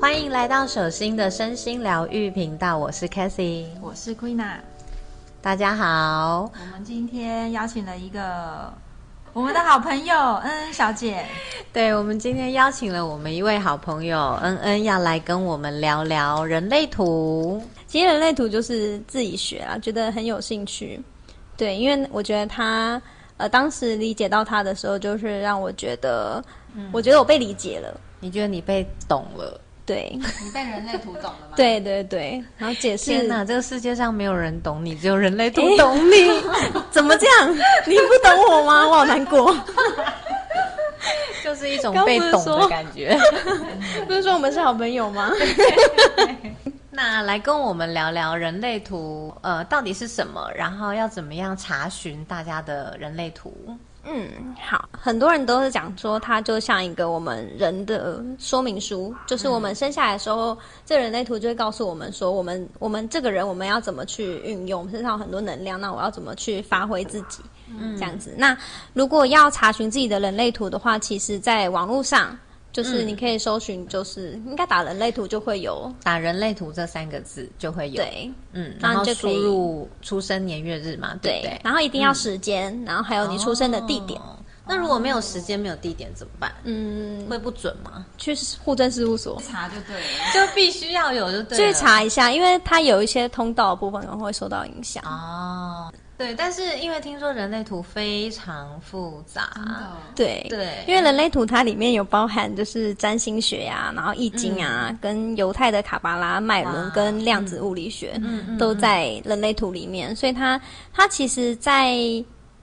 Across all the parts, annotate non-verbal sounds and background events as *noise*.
欢迎来到手心的身心疗愈频道，我是 Cathy，我是 Queena。大家好，我们今天邀请了一个我们的好朋友恩恩 *laughs* 小姐。对，我们今天邀请了我们一位好朋友恩恩，要来跟我们聊聊人类图。其实人类图就是自己学啊，觉得很有兴趣。对，因为我觉得他呃，当时理解到他的时候，就是让我觉得，我觉得我被理解了。你觉得你被懂了？对，你被人类图懂了吗？*laughs* 对对对，然后解释。天哪，这个世界上没有人懂你，只有人类图 *laughs* 懂你。*laughs* 怎么这样？你不懂我吗？我好难过。就是一种被懂的感觉。不是说我们是好朋友吗？那来跟我们聊聊人类图，呃，到底是什么？然后要怎么样查询大家的人类图？嗯，好，很多人都是讲说，它就像一个我们人的说明书，就是我们生下来的时候，这人类图就会告诉我们说，我们我们这个人我们要怎么去运用身上很多能量，那我要怎么去发挥自己，嗯，这样子。那如果要查询自己的人类图的话，其实在网络上。就是你可以搜寻，就是应该打人类图就会有，打人类图这三个字就会有。对，嗯，然后输入出生年月日嘛，对？然后一定要时间，然后还有你出生的地点。那如果没有时间、没有地点怎么办？嗯，会不准吗？去户政事务所查就对了，*laughs* 就必须要有就对。去查一下，因为它有一些通道部分可能会受到影响哦。对，但是因为听说人类图非常复杂，对对，因为人类图它里面有包含就是占星学呀，然后易经啊，跟犹太的卡巴拉脉轮跟量子物理学都在人类图里面，所以它它其实，在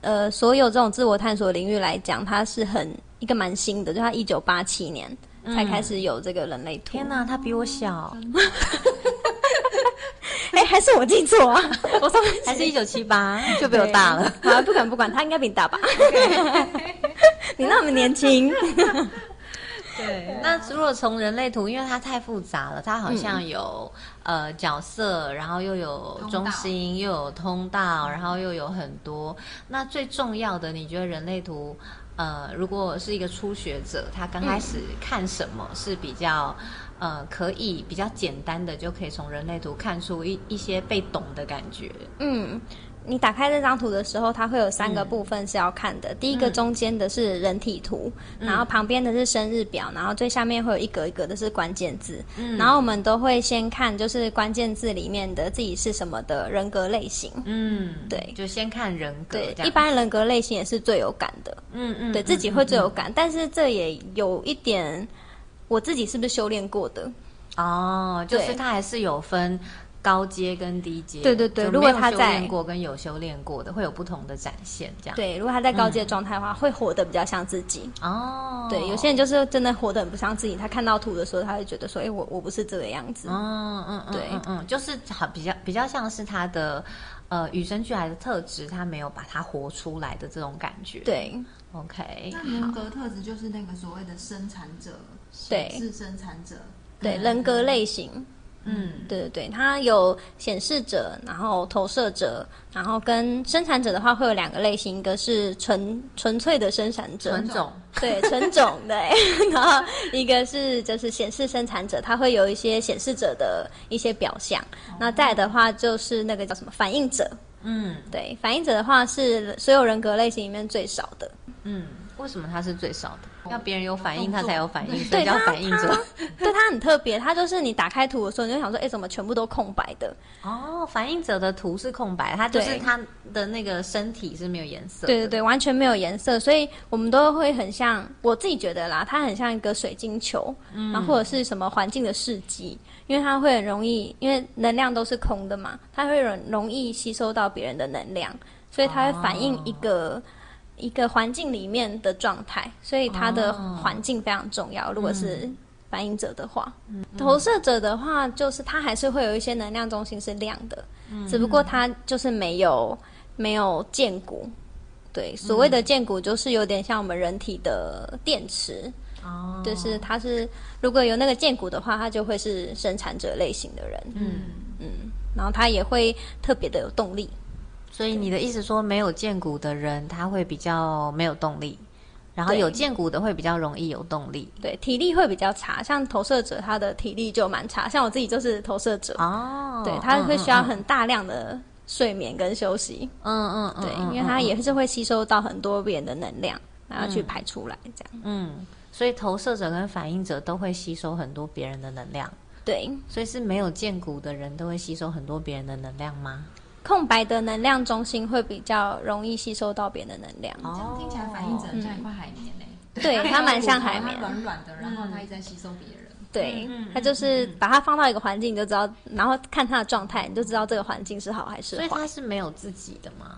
呃所有这种自我探索领域来讲，它是很一个蛮新的，就它一九八七年才开始有这个人类图。天哪，他比我小。哎，还是我记错啊？*laughs* 我上面还是一九七八，就比我大了。好，不管不管，他应该比你大吧？*laughs* 你那么年轻。*laughs* 对，那如果从人类图，因为它太复杂了，它好像有呃角色，然后又有中心，又有通道，然后又有很多。那最重要的，你觉得人类图呃，如果是一个初学者，他刚开始看什么是比较？呃，可以比较简单的就可以从人类图看出一一些被懂的感觉。嗯，你打开这张图的时候，它会有三个部分是要看的。第一个中间的是人体图，然后旁边的是生日表，然后最下面会有一格一格的是关键字。嗯，然后我们都会先看就是关键字里面的自己是什么的人格类型。嗯，对，就先看人格。对，一般人格类型也是最有感的。嗯嗯，对自己会最有感，但是这也有一点。我自己是不是修炼过的？哦，就是他还是有分高阶跟低阶。对对对，如果他在过跟有修炼过的，会有不同的展现。这样对，如果他在高阶状态的话，会活得比较像自己。哦，对，有些人就是真的活得很不像自己。他看到图的时候，他会觉得说：“哎，我我不是这个样子。”嗯嗯嗯，对，嗯，就是好比较比较像是他的呃与生俱来的特质，他没有把它活出来的这种感觉。对，OK，那人格特质就是那个所谓的生产者。对，是生产者，对人格类型，嗯，对对对，它有显示者，然后投射者，然后跟生产者的话会有两个类型，一个是纯纯粹的生产者，纯种，对纯种，对，*laughs* 然后一个是就是显示生产者，它会有一些显示者的一些表象，那再的话就是那个叫什么反应者，嗯，对，反应者的话是所有人格类型里面最少的，嗯。为什么它是最少的？要别人有反应，他才有反应，所以叫反应者。对他很特别，他就是你打开图的时候，你就想说，哎，怎么全部都空白的？哦，反应者的图是空白，他就是他的那个身体是没有颜色。对对对，完全没有颜色，所以我们都会很像，我自己觉得啦，它很像一个水晶球，嗯然后或者是什么环境的试剂，因为它会很容易，因为能量都是空的嘛，它会容容易吸收到别人的能量，所以它会反映一个。一个环境里面的状态，所以它的环境非常重要。如果是反应者的话，投射者的话，就是它还是会有一些能量中心是亮的，只不过它就是没有没有剑骨。对，所谓的剑骨就是有点像我们人体的电池。哦，就是它是如果有那个剑骨的话，它就会是生产者类型的人。嗯嗯。然后他也会特别的有动力。所以你的意思说，没有荐骨的人他会比较没有动力，然后有荐骨的会比较容易有动力。对，体力会比较差，像投射者他的体力就蛮差，像我自己就是投射者，哦，对，他会需要嗯很大量的睡眠跟休息，嗯嗯嗯，对，嗯因为他也是会吸收到很多别人的能量，然后去排出来这样。嗯，所以投射者跟反应者都会吸收很多别人的能量，对，所以是没有见骨的人都会吸收很多别人的能量吗？空白的能量中心会比较容易吸收到别人的能量。哦听起来反应者很像一块海绵嘞。对，它蛮像海绵它。软软的，然后它一直在吸收别人。对它就是把它放到一个环境，你就知道，然后看它的状态，你就知道这个环境是好还是坏所以他。是没有自己的吗？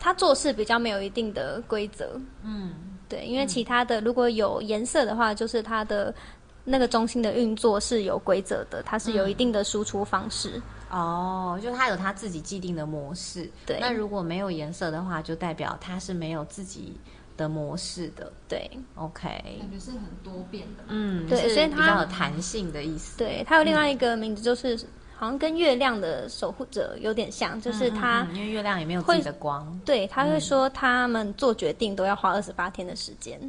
它做事比较没有一定的规则，嗯，对，因为其他的如果有颜色的话，就是它的那个中心的运作是有规则的，它是有一定的输出方式。哦，就他有他自己既定的模式。对那如果没有颜色的话，就代表他是没有自己的模式的。对 OK，感觉是很多变的。嗯，对所以它比较有弹性的意思。对，它有另外一个名字，就是、好像跟月亮的守护者有点像，就是它。嗯因为月亮也没有自己的光对，他会说他们做决定都要花二十八天的时间。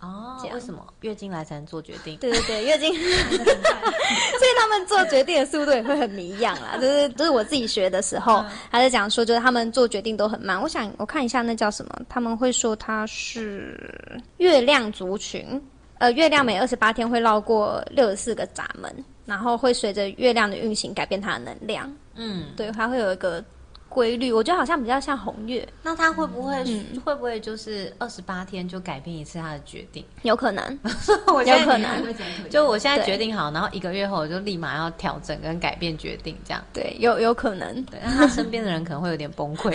哦为什么月经来才能做决定？对对对，月经，*laughs* *laughs* 所以他们做决定的速度也会很迷样啦。*laughs* 就是就是我自己学的时候，他在讲说，就是他们做决定都很慢。我想我看一下那叫什么，他们会说它是月亮族群。呃，月亮每二十八天会绕过六十四个闸门，然后会随着月亮的运行改变它的能量。嗯，对，它会有一个规律。我觉得好像比较像红月，那他会不会、嗯会不会就是二十八天就改变一次他的决定？有可能，*laughs* 我有可能。*laughs* 就我现在决定好，然后一个月后我就立马要调整跟改变决定，这样。对，有有可能。对，那他身边的人可能会有点崩溃，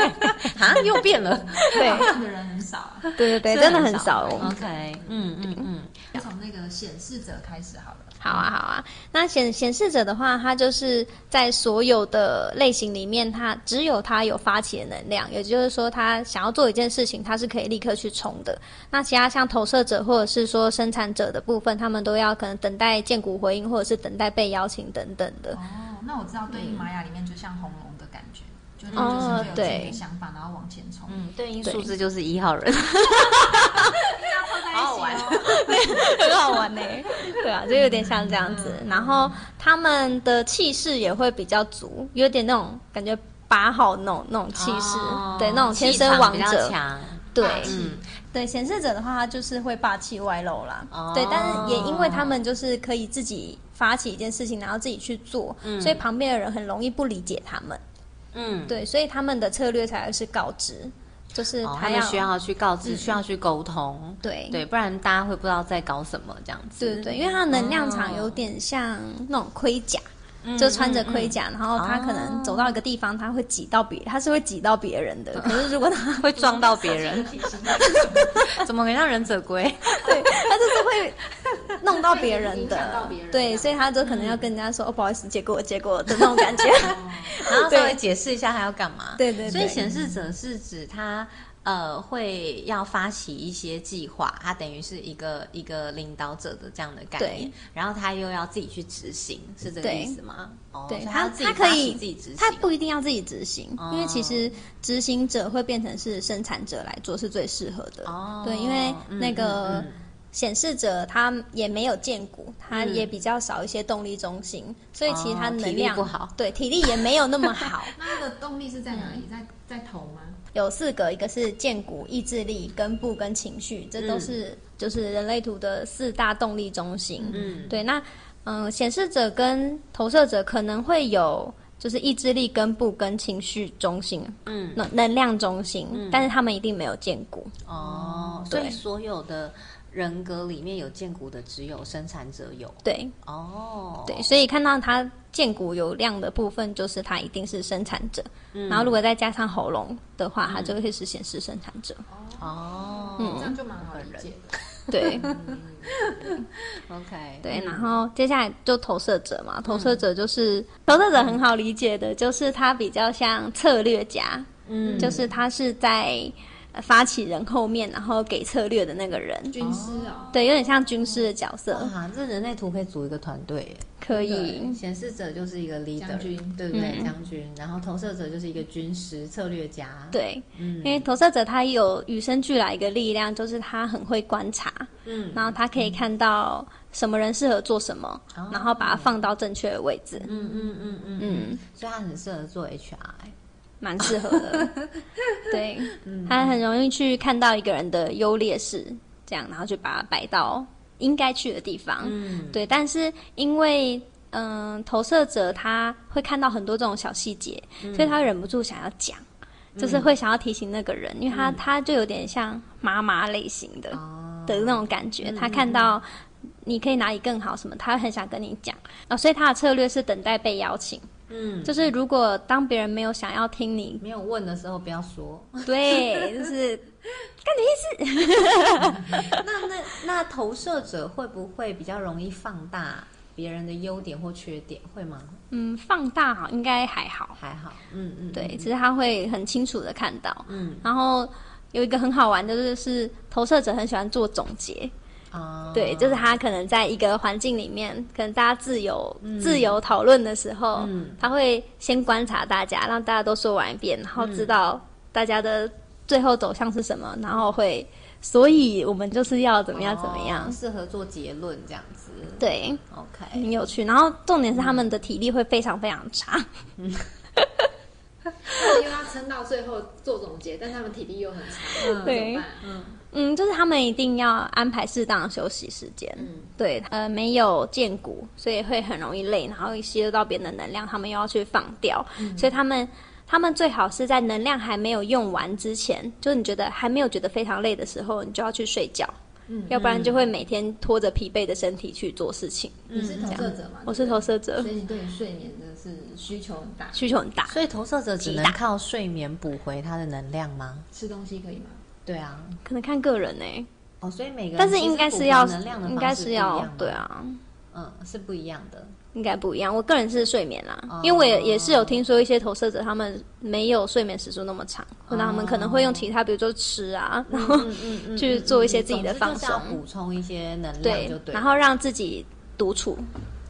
*laughs* 啊，又变了，对这样的人很少啊。对对对，真的很少。OK，嗯嗯嗯，从那个显示者开始好了。好啊，好啊。那显显示者的话，它就是在所有的类型里面，它只有它有发起的能量，也就是说，他想要做一件事情，它是可以立刻去冲的。那其他像投射者或者是说生产者的部分，他们都要可能等待建骨回应，或者是等待被邀请等等的。哦，那我知道对应玛雅里面就像红龙的感觉，就是哦就是会有自己对的想法，然后往前冲。嗯，对应数字就是一号人，*laughs* 玩。*laughs* 很好玩呢、对啊，就有点像这样子。然后他们的气势也会比较足，有点那种感觉八号那种那种气势，哦对，那种天生王者。对，嗯，对，显示者的话，他就是会霸气外露啦。哦。对，但是也因为他们就是可以自己发起一件事情，然后自己去做，所以旁边的人很容易不理解他们。嗯，对，所以他们的策略才会是告知，就是哦，他需要去告知，嗯需要去沟通，对对，不然大家会不知道在搞什么这样子。对对对，因为他的能量场有点像那种盔甲。就穿着盔甲，然后他可能走到一个地方，他会挤到别，他是会挤到别人的。可是如果他 *laughs* 会撞到别人，*laughs* 怎么可以让忍者龟？*laughs* 对他就是会弄到别人的对，所以他就可能要跟人家说：“哦，不好意思，借过我，借过我的那种感觉。然后稍微解释一下他要干嘛。对对对所以显示者是指他呃会要发起一些计划，他等于是一个一个领导者的这样的概念，然后他又要自己去执行，是这个意思吗？哦，对他要自己他可以自己执行，他不一定要自己执行，哦因为其实执行者会变成是生产者来做是最适合的。哦，对，因为嗯那个嗯嗯显示者他也没有见骨，他嗯也比较少一些动力中心，所以其实他哦体力能量不好对体力也没有那么好。*laughs* 那他的动力是在哪里？在在头吗？有四个，一个是健骨、意志力、根部跟情绪，这都是、就是人类图的四大动力中心。嗯对，那嗯，显示者跟投射者可能会有就是意志力、根部跟情绪中心，嗯能能量中心，但是他们一定没有剑骨。哦，所以所有的人格里面有剑骨的只有生产者有。对。哦，对，所以看到他剑骨有亮的部分，就是他一定是生产者。嗯。然后如果再加上喉咙的话，它就会是显示生产者。哦，嗯。这样就蛮好理解的。对。*laughs* OK，对，嗯。然后接下来就投射者嘛，投射者就是、投射者很好理解的，就是他比较像策略家，嗯。就是他是在呃发起人后面，然后给策略的那个人，军师哦，对，有点像军师的角色，哇，这人类图可以组一个团队耶。可以。对。显示者就是一个 leader，将军。对不对？嗯。将军，然后投射者就是一个军师、策略家。，对，嗯。因为投射者他有与生俱来一个力量，就是他很会观察，嗯。然后他可以看到什么人适合做什么，哦然后把它放到正确的位置，嗯嗯嗯嗯嗯，所以他很适合做 HR。蛮适合的。*laughs* 对，嗯他很容易去看到一个人的优劣势，这样，然后就把它摆到应该去的地方。嗯，对，但是因为嗯、投射者他会看到很多这种小细节，嗯所以他忍不住想要讲，就是会想要提醒那个人，因为他、他就有点像妈妈类型的、嗯哦，的那种感觉，他看到。你可以哪里更好？什么？他很想跟你讲啊、所以他的策略是等待被邀请。嗯，就是如果当别人没有想要听你，没有问的时候不要说。对，就是 *laughs* 那那那投射者会不会比较容易放大别人的优点或缺点？会吗？嗯，放大好应该还好。还好，嗯嗯，对，其实他会很清楚的看到。嗯然后有一个很好玩的就，是投射者很喜欢做总结。啊，对，就是他可能在一个环境里面，可能大家自由、自由讨论的时候，嗯。他会先观察大家，让大家都说完一遍，然后知道大家的最后走向是什么，然后会，所以我们就是要怎么样怎么样哦，适合做结论这样子。对，，OK，很有趣。然后重点是他们的体力会非常非常差，*laughs* 因为他撑到最后做总结，但他们体力又很差，那怎么对。办？嗯，就是他们一定要安排适当的休息时间。嗯。对，呃，没有见骨，所以会很容易累，然后吸收到别人的能量，他们又要去放掉，所以他们他们最好是在能量还没有用完之前，就是你觉得还没有觉得非常累的时候，你就要去睡觉，嗯要不然就会每天拖着疲惫的身体去做事情。你是投射者吗？我是投射者所，以你对你睡眠的是需求很大。需求很大，所以投射者只能靠睡眠补回他的能量吗？吃东西可以吗？对啊，可能看个人呢、哦，所以每个人但是应该是要能量的应该是要，对啊。嗯，是不一样的。应该不一样，我个人是睡眠啦，哦因为我也也是有听说一些投射者他们没有睡眠时数那么长，或者他们可能会用其他，比如说吃啊，然后嗯嗯嗯，*laughs* 去做一些自己的放松补充一些能量对。然后让自己独处，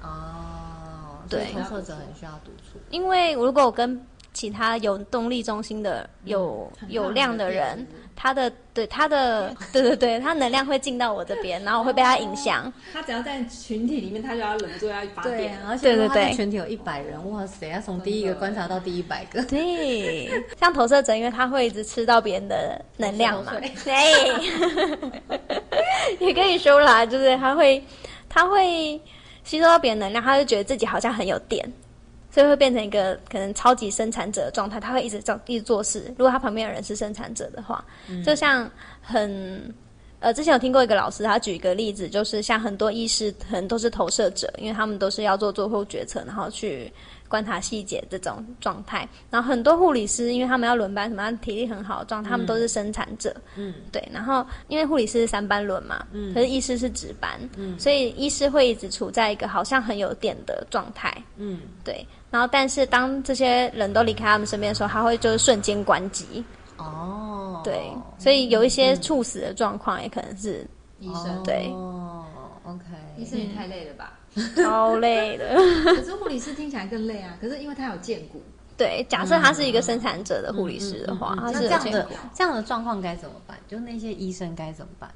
哦，对投射者很需要独处。因为如果我跟其他有动力中心的有很有量的人，他的对他的对对 *laughs* 对，他能量会进到我这边，然后我会被他影响。他只要在群体里面，他就要忍不住要发电。而且他的对。对。对群体有一百人，哇塞，要从第一个观察到第一百个。对，像投射者，因为他会一直吃到别人的能量嘛。对，*laughs* 也可以说啦，就是他会他会吸收到别人能量，他就觉得自己好像很有电，所以会变成一个可能超级生产者的状态，他会一直做一直做事。如果他旁边的人是生产者的话，就像很。呃，之前有听过一个老师，他举一个例子，就是像很多医师可能都是投射者，因为他们都是要做最后决策，然后去观察细节这种状态。然后很多护理师，因为他们要轮班，什么体力很好的状态，他们都是生产者。嗯，对。然后因为护理师是三班轮嘛，嗯可是医师是值班，嗯，所以医师会一直处在一个好像很有电的状态。嗯，对。然后但是当这些人都离开他们身边的时候，他会就是瞬间关机。哦，对。所以有一些猝死的状况，也可能是医生，对哦，OK，医生也太累了吧？*laughs* 超累的。可是护理师听起来更累啊。可是因为他有见骨，对，假设他是一个生产者的护理师的话，他是这样的这样的状况该怎么办？就那些医生该怎么办？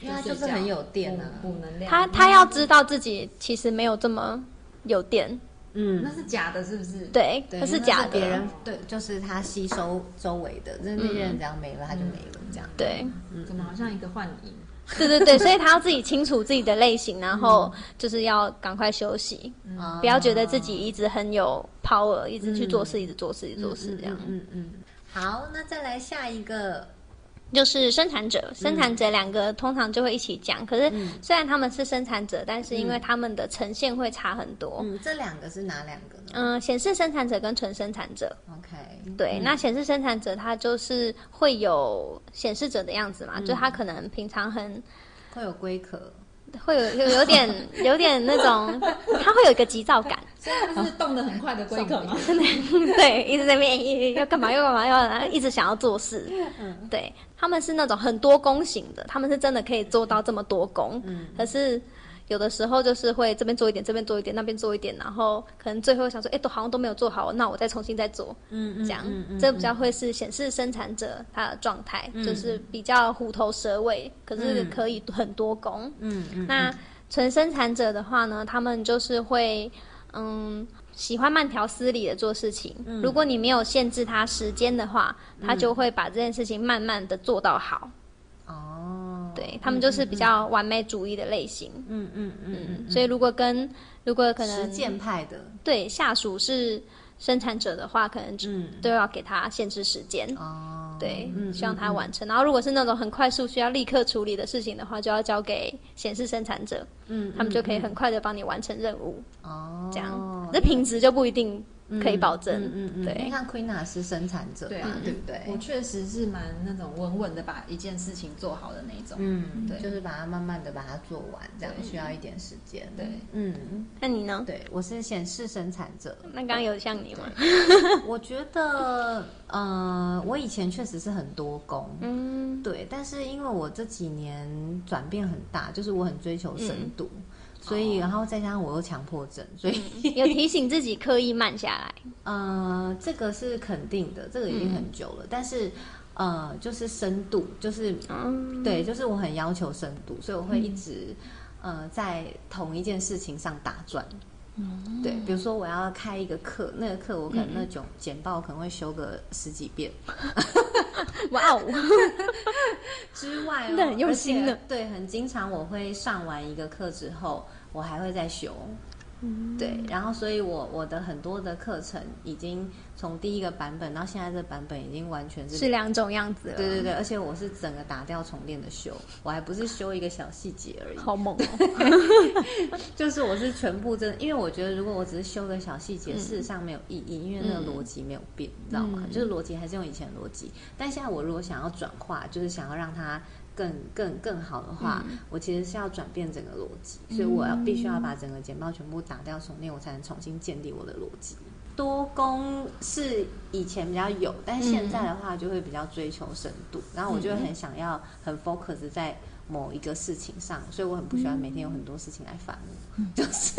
因为他就是很有电啊。能量。他他要知道自己其实没有这么有电，嗯那，是假的，是不是？。对，对，那是假的，别人对，就是他吸收周围的，那那些人只要没了，他就没了，这样。对，怎么好像一个幻影？对对对，所以他要自己清楚自己的类型，然后就是要赶快休息，啊不要觉得自己一直很有 power，一直去做事，一直做事，一直做事这样。嗯嗯。好，那再来下一个，就是生产者，生产者两个通常就会一起讲，可是嗯。虽然他们是生产者，但是因为他们的呈现会差很多。嗯，这两个是哪两个呢？嗯，显示生产者跟纯生产者，？OK，对，那显示生产者他就是会有显示者的样子嘛，就他可能平常很会有龟壳，会有有有点有点那种，他会有一个急躁感，*laughs* 所以他是动得很快的龟壳吗？*laughs* 对，一直在那边要干嘛要干嘛要，一直想要做事。对，他们是那种很多功型的，他们是真的可以做到这么多功。可是有的时候就是会这边做一点，这边做一点，那边做一点，然后可能最后想说，哎，都好像都没有做好，那我再重新再做。嗯这样，这比较会是显示生产者他的状态，就是比较虎头蛇尾，可是可以很多工。嗯嗯，那纯生产者的话呢，他们就是会，嗯，喜欢慢条斯理的做事情。如果你没有限制他时间的话，他就会把这件事情慢慢的做到好。哦，对他们就是比较完美主义的类型。嗯嗯嗯嗯，所以如果跟如果可能实能践派的，对下属是生产者的话，可能就嗯都要给他限制时间。哦，对，嗯希望他完成。然后，如果是那种很快速需要立刻处理的事情的话，就要交给显示生产者，嗯，他们就可以很快的帮你完成任务。哦，这样，那品质就不一定可以保证。嗯嗯嗯，对你看 Queen 是生产者，对啊对不对？我确实是蛮那种稳稳的把一件事情做好的那种。嗯，对就是把它慢慢的把它做完，这样需要一点时间。对，嗯，那你呢？对我是显示生产者，那刚刚有像你吗？我觉得，呃，我以前确实是很多工，嗯，对，但是因为我这几年转变很大，就是我很追求深度，嗯所以然后再加上我又强迫症，所以有提醒自己刻意慢下来。*laughs* 呃，这个是肯定的，这个已经很久了，但是。呃，就是深度，就是、对，就是我很要求深度，所以我会一直、呃在同一件事情上打转。对，比如说我要开一个课，那个课我可能那种简报可能会修个十几遍，*laughs* 哇哦，之外、哦，真的很用心的。对，很经常我会上完一个课之后，我还会再修。对，然后所以我我的很多的课程已经从第一个版本到现在这版本已经完全是是两种样子了。对对对，而且我是整个打掉重练的修，我还不是修一个小细节而已，好猛哦！*laughs* 就是我是全部真的，因为我觉得如果我只是修个小细节，事实上没有意义，因为那个逻辑没有变，你知道吗？就是逻辑还是用以前的逻辑，但现在我如果想要转化，就是想要让它更更更好的话，我其实是要转变整个逻辑，所以我要必须要把整个简报全部打掉重练，我才能重新建立我的逻辑。多功是以前比较有，但现在的话就会比较追求深度，然后我就会很想要很 focus 在某一个事情上，所以我很不喜欢每天有很多事情来烦我，*laughs* 就是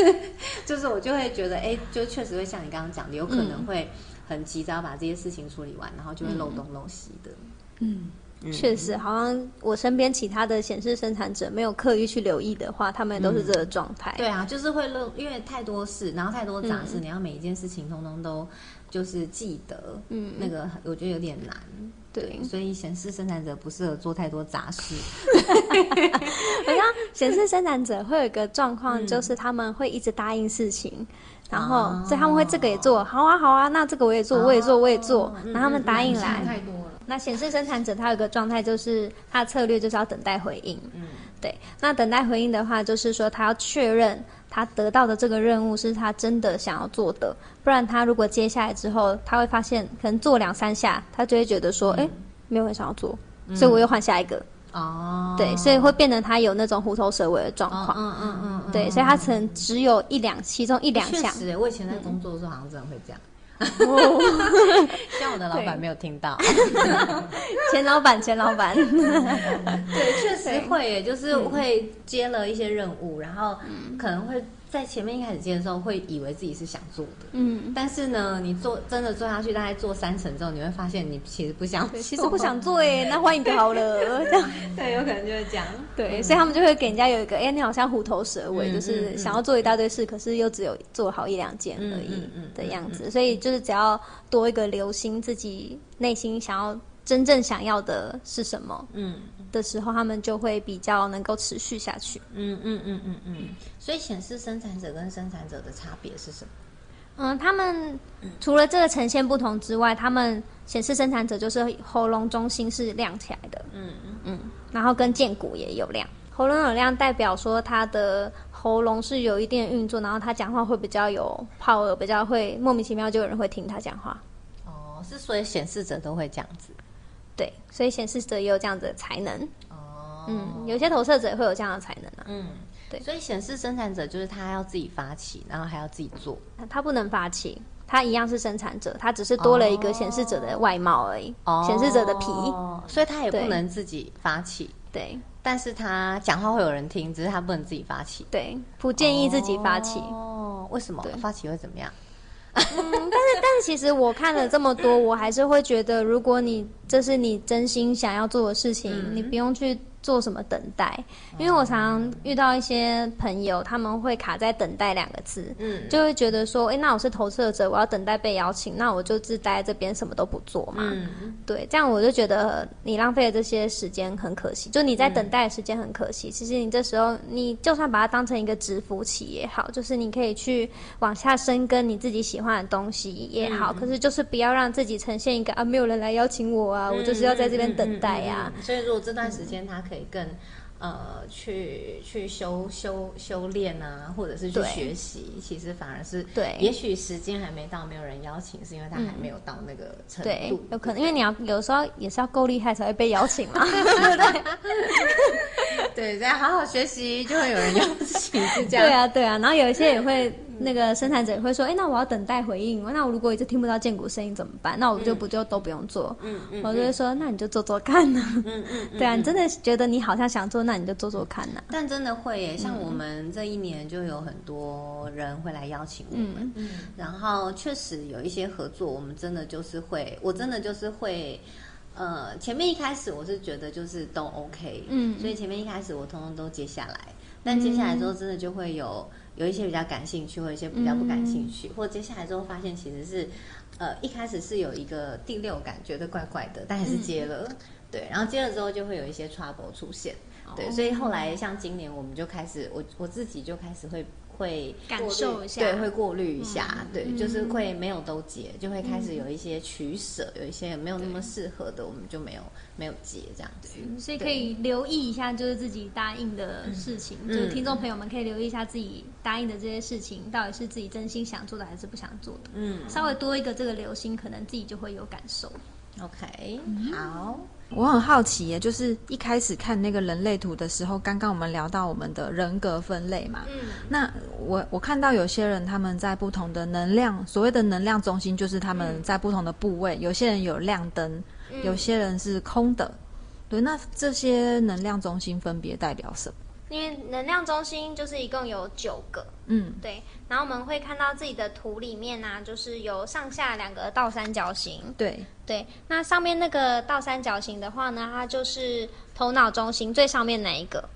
就是我就会觉得，哎，就确实会像你刚刚讲的，有可能会很急着要把这些事情处理完，然后就会漏东漏西的。嗯，确实，好像我身边其他的显示生产者没有刻意去留意的话，他们都是这个状态。对啊，就是会漏，因为太多事，然后太多杂事，你要每一件事情通通都就是记得，嗯，那个我觉得有点难。对，所以显示生产者不适合做太多杂事。*laughs* 好像显示生产者会有一个状况，就是他们会一直答应事情，然后所以他们会这个也做，好啊好啊，那这个我也做，我也做，我也做，然后他们答应来。太多了。那显示生产者他有个状态，就是他的策略就是要等待回应。嗯，对。那等待回应的话，就是说他要确认他得到的这个任务是他真的想要做的，不然他如果接下来之后，他会发现可能做两三下，他就会觉得说，哎、没有人想要做，所以我又换下一个。哦，对，所以会变得他有那种虎头蛇尾的状况。嗯嗯嗯嗯，对，所以他可能只有一两，其中一两项。确实，我以前在工作的时候好像真的会这样。哦。希望我的老板没有听到。*laughs* 钱老板，钱老板，对，确实会耶，就是会接了一些任务，然后可能会在前面一开始接的时候，会以为自己是想做的，嗯，但是呢，你做真的做下去，大概做三成之后，你会发现你其实不想做，其实不想做耶，*laughs* 那换一个好了，这样。*laughs* 对，有可能就会这样。对，所以他们就会给人家有一个，哎，你好像虎头蛇尾，嗯就是嗯想要做一大堆事，可是又只有做好一两件而已嗯的样子。所以就是只要多一个留心自己内心想要真正想要的是什么嗯的时候，他们就会比较能够持续下去。嗯嗯嗯嗯嗯。所以显示生产者跟生产者的差别是什么？嗯，他们除了这个呈现不同之外，他们显示生产者就是喉咙中心是亮起来的，嗯嗯，然后跟剑骨也有亮。喉咙有亮，代表说他的喉咙是有一定的运作，然后他讲话会比较有 power，比较会莫名其妙就有人会听他讲话。哦，是所以显示者都会这样子。对，所以显示者也有这样子的才能。哦，嗯，有些投射者会有这样的才能啊。嗯，对所以显示生产者就是他要自己发起，然后还要自己做。他不能发起，他一样是生产者，他只是多了一个显示者的外貌而已，显示者的皮。哦，所以他也不能自己发起，对但是他讲话会有人听，只是他不能自己发起。对，不建议自己发起。哦，为什么对发起会怎么样？但是但其实我看了这么多，我还是会觉得，如果你这是你真心想要做的事情，嗯。你不用去做什么等待。因为我常常遇到一些朋友，他们会卡在“等待”两个字，嗯，就会觉得说，哎、那我是投射者，我要等待被邀请，那我就自待在这边什么都不做嘛。嗯，对，这样我就觉得你浪费了这些时间很可惜，就你在等待的时间很可惜。其实你这时候，你就算把它当成一个蛰伏期也好，就是你可以去往下深耕你自己喜欢的东西也好，可是就是不要让自己呈现一个啊没有人来邀请我啊，我就是要在这边等待呀、所以如果这段时间他可以更呃去去修修修炼啊，或者是去学习，其实反而是对也许时间还没到，没有人邀请，是因为他还没有到那个程对度，，有可能因为你要有时候也是要够厉害才会被邀请嘛，对 *laughs* 不对？对，这样好好学习，就会有人邀请，是这样。对啊，对啊，然后有一些也会，那个生产者也会说，哎，那我要等待回应，那我如果一直听不到剑骨声音怎么办？那我就不就都不用做？嗯嗯我就会说，那你就做做看呢、嗯嗯，*laughs* 对啊，你真的觉得你好像想做，那你就做做看呐、但真的会耶，像我们这一年就有很多人会来邀请我们，嗯然后确实有一些合作，我们真的就是会，我真的就是会。呃，前面一开始我是觉得就是都 OK，嗯所以前面一开始我通通都接下来，但接下来之后真的就会有有一些比较感兴趣，或者一些比较不感兴趣，或接下来之后发现其实是，呃，一开始是有一个第六感，觉得怪怪的，但还是接了，对，然后接了之后就会有一些 trouble 出现，对，所以后来像今年我们就开始，我我自己就开始会会感受一下对，会过滤一下，对，就是会没有都接，就会开始有一些取舍，有一些没有那么适合的，我们就没有没有接这样子。所以可以留意一下，就是自己答应的事情，嗯就是听众朋友们可以留意一下自己答应的这些事情，到底是自己真心想做的还是不想做的。嗯稍微多一个这个留心，可能自己就会有感受。，OK，好，我很好奇耶，就是一开始看那个人类图的时候，刚刚我们聊到我们的人格分类嘛，嗯，那我我看到有些人他们在不同的能量，所谓的能量中心，就是他们在不同的部位，有些人有亮灯，有些人是空的。对，那这些能量中心分别代表什么？因为能量中心就是一共有九个，嗯，对，然后我们会看到自己的图里面呢、就是有上下两个倒三角形，对，对，那上面那个倒三角形的话呢，它就是头脑中心最上面那一个。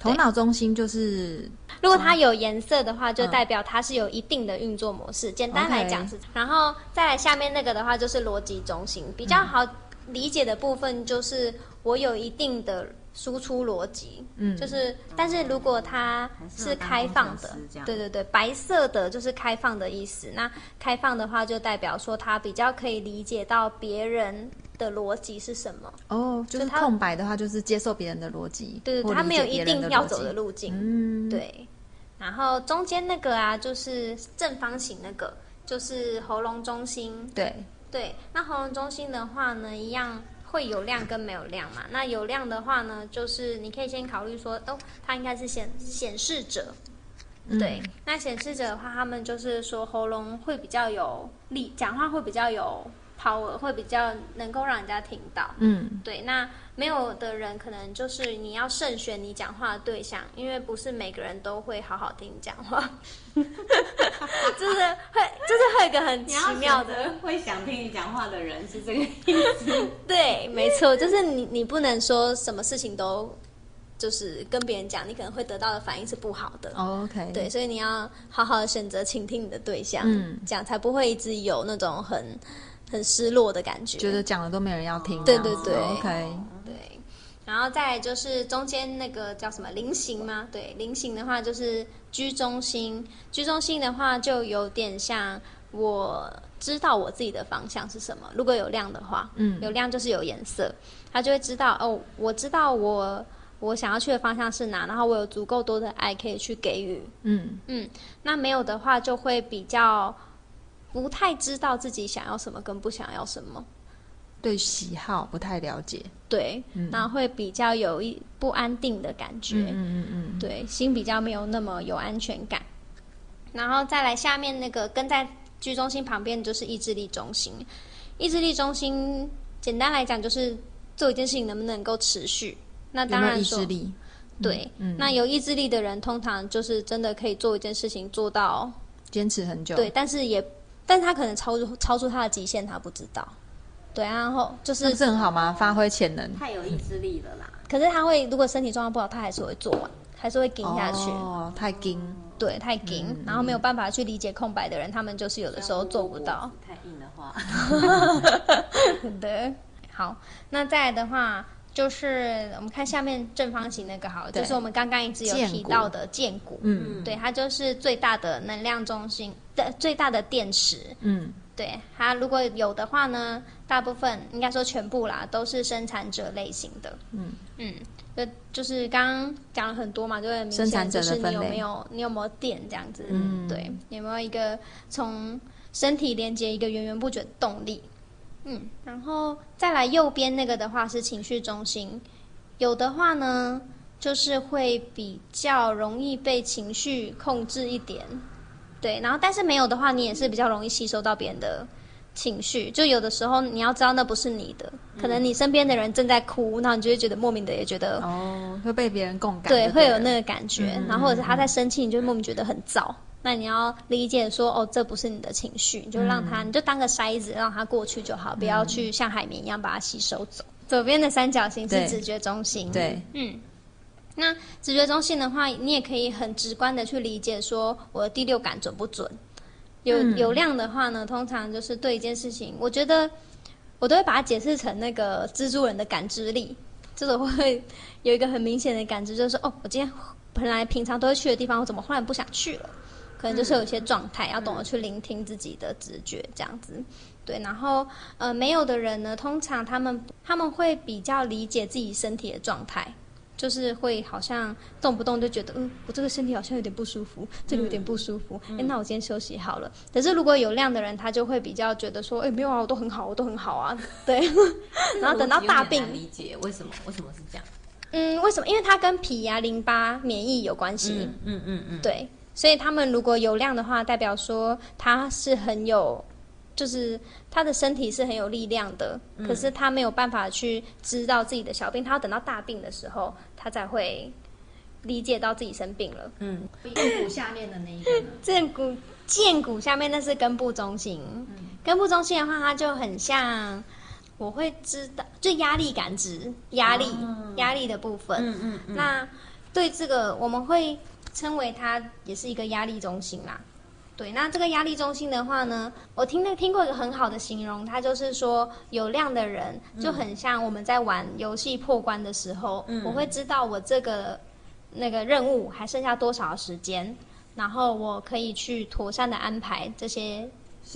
头脑中心就是如果它有颜色的话，就代表它是有一定的运作模式。简单来讲是，然后再来下面那个的话就是逻辑中心，比较好理解的部分就是我有一定的输出逻辑，嗯。就是但是如果它是开放的，对对对，白色的就是开放的意思。那开放的话就代表说它比较可以理解到别人的逻辑是什么，哦，就是空白的话，就是接受别人的逻辑，对对对，它没有一定要走的路径，嗯，，对，然后中间那个啊，就是正方形那个，就是喉咙中心。对，对，那喉咙中心的话呢，一样会有量跟没有量嘛。那有量的话呢，就是你可以先考虑说，哦，它应该是显显示者。嗯对，那显示者的话，他们就是说喉咙会比较有力，讲话会比较有 power，会比较能够让人家听到。嗯，对，那没有的人可能就是你要慎选你讲话的对象，因为不是每个人都会好好听你讲话，*laughs* 就是会就是会有一个很奇妙的，会想听你讲话的人是这个意思。*laughs* 对，没错，就是你你不能说什么事情都就是跟别人讲，你可能会得到的反应是不好的。哦 OK，对，，所以你要好好的选择倾听你的对象，嗯这样才不会一直有那种很很失落的感觉。觉得讲了都没人要听，对对对，OK，对，然后再就是中间那个叫什么菱形吗？对，菱形的话就是居中心，居中心的话就有点像我知道我自己的方向是什么。如果有亮的话，嗯有亮就是有颜色，他就会知道哦，我知道我我想要去的方向是哪，然后我有足够多的爱可以去给予。嗯，嗯，那没有的话就会比较不太知道自己想要什么跟不想要什么。对喜好不太了解。对，然后会比较有一不安定的感觉，嗯嗯嗯，对，心比较没有那么有安全感。然后再来下面那个跟在居中心旁边就是意志力中心，意志力中心简单来讲就是做一件事情能不能够持续。那当然说志力？对，嗯那有意志力的人通常就是真的可以做一件事情做到坚持很久。对，但是也，但他可能超出超出他的极限，他不知道。对啊，然后就是这不，是很好吗？发挥潜能。太有意志力了啦。可是他会，如果身体状况不好，他还是会做完，还是会顶下去。哦，太硬。对，太紧，嗯然后没有办法去理解空白的人，他们就是有的时候做不到。*laughs* 太硬的话，*laughs* 对，好，那再来的话，就是我们看下面正方形那个好了，就是我们刚刚一直有提到的剑骨。嗯对，它就是最大的能量中心的最大的电池。嗯对它如果有的话呢，大部分应该说全部啦，都是生产者类型的。嗯嗯，就就是刚刚讲了很多嘛，就会很明生产显就是者的分类你有没有你有没有电这样子，嗯对，有没有一个从身体连接一个源源不绝的动力，嗯，然后再来右边那个的话是情绪中心，有的话呢就是会比较容易被情绪控制一点，对，然后但是没有的话，你也是比较容易吸收到别人的情绪，就有的时候你要知道那不是你的，可能你身边的人正在哭，那你就会觉得莫名的也觉得哦，会被别人共感。对，会有那个感觉，嗯然后或者是他在生气，你就会莫名觉得很燥。那你要理解说，哦，这不是你的情绪，你就让嗯他，你就当个筛子，让它过去就好，不要去像海绵一样把它吸收走。左边的三角形是直觉中心，对，嗯，那直觉中心的话，你也可以很直观的去理解说我的第六感准不准。有嗯。有量的话呢，通常就是对一件事情，我觉得我都会把它解释成那个蜘蛛人的感知力，这种会有一个很明显的感知，就是说哦，我今天本来平常都会去的地方，我怎么忽然不想去了？可能就是有一些状态，要懂得去聆听自己的直觉，这样子。对，然后呃，没有的人呢，通常他们他们会比较理解自己身体的状态，就是会好像动不动就觉得，嗯，我这个身体好像有点不舒服，这里有点不舒服，哎、那我今天休息好了。可是如果有量的人，他就会比较觉得说，哎，没有啊，我都很好，我都很好啊，*laughs* 对。*laughs* 然后等到大病理解为什么为什么是这样？嗯，为什么？因为它跟脾呀、淋巴、免疫有关系。嗯嗯嗯嗯，对，所以他们如果有量的话，代表说他是很有，就是他的身体是很有力量的，可是他没有办法去知道自己的小病，他要等到大病的时候，他才会理解到自己生病了。嗯，*coughs* 腋骨下面的那一个呢？剑骨剑骨下面那是根部中心，根部中心的话，它就很像。我会知道，就压力感知，压力、压力的部分。嗯嗯嗯，那对这个我们会称为它也是一个压力中心啦。对，那这个压力中心的话呢，我听到听过一个很好的形容，它就是说有量的人就很像我们在玩游戏破关的时候，嗯我会知道我这个那个任务还剩下多少时间，然后我可以去妥善的安排这些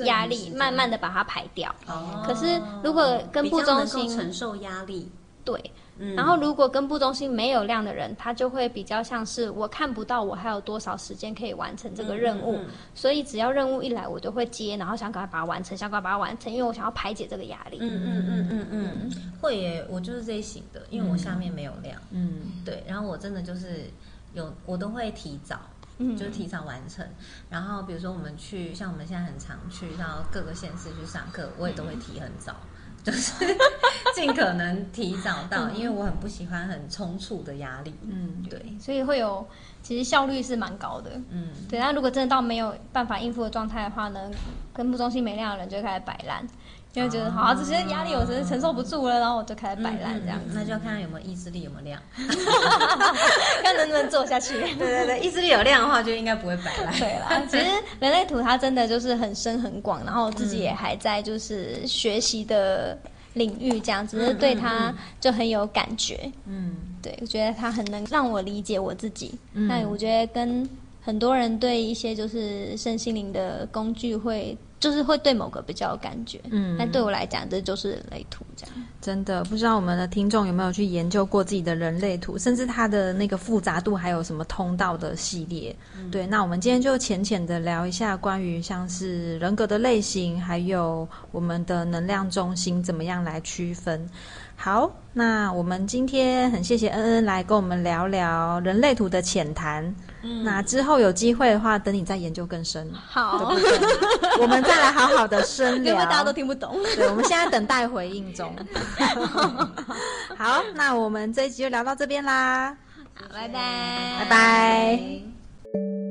压力，慢慢的把它排掉。哦可是如果根部中心承受压力，对，嗯。然后如果根部中心没有量的人，他就会比较像是我看不到我还有多少时间可以完成这个任务，嗯嗯所以只要任务一来，我就会接，然后想赶快把它完成，想赶快把它完成，因为我想要排解这个压力。嗯嗯嗯嗯嗯，会耶，我就是这一型的，因为我下面没有量，嗯。对，然后我真的就是有，我都会提早。嗯。就是提早完成，然后比如说我们去，像我们现在很常去到各个县市去上课，我也都会提很早，就是 *laughs* 尽可能提早到，因为我很不喜欢很冲促的压力。嗯，对，所以会有，其实效率是蛮高的。嗯，对，那如果真的到没有办法应付的状态的话呢，跟部中心没量的人就开始摆烂，因为觉得、哦好、这些压力我真是承受不住了，然后我就开始摆烂这样子，嗯那就要看看有没有意志力，有没有量。*laughs* 看能不能做下去。对对对，意志力有量的话，就应该不会摆烂。对啦，其实人类图它真的就是很深很广，然后我自己也还在就是学习的领域这样子，只是对它就很有感觉。嗯对，我觉得它很能让我理解我自己。那我觉得跟很多人对一些就是身心灵的工具会，就是会对某个比较有感觉。嗯但对我来讲，这就是人类图这样。真的不知道我们的听众有没有去研究过自己的人类图，甚至它的那个复杂度，还有什么通道的系列。对，那我们今天就浅浅的聊一下关于像是人格的类型，还有我们的能量中心怎么样来区分。好，那我们今天很谢谢恩恩来跟我们聊聊人类图的浅谈。那之后有机会的话，等你再研究更深，好，对对？我们再来好好的深聊。因为大家都听不懂。对，我们现在等待回应中。*laughs* 好，那我们这一集就聊到这边啦，好，拜拜，拜拜。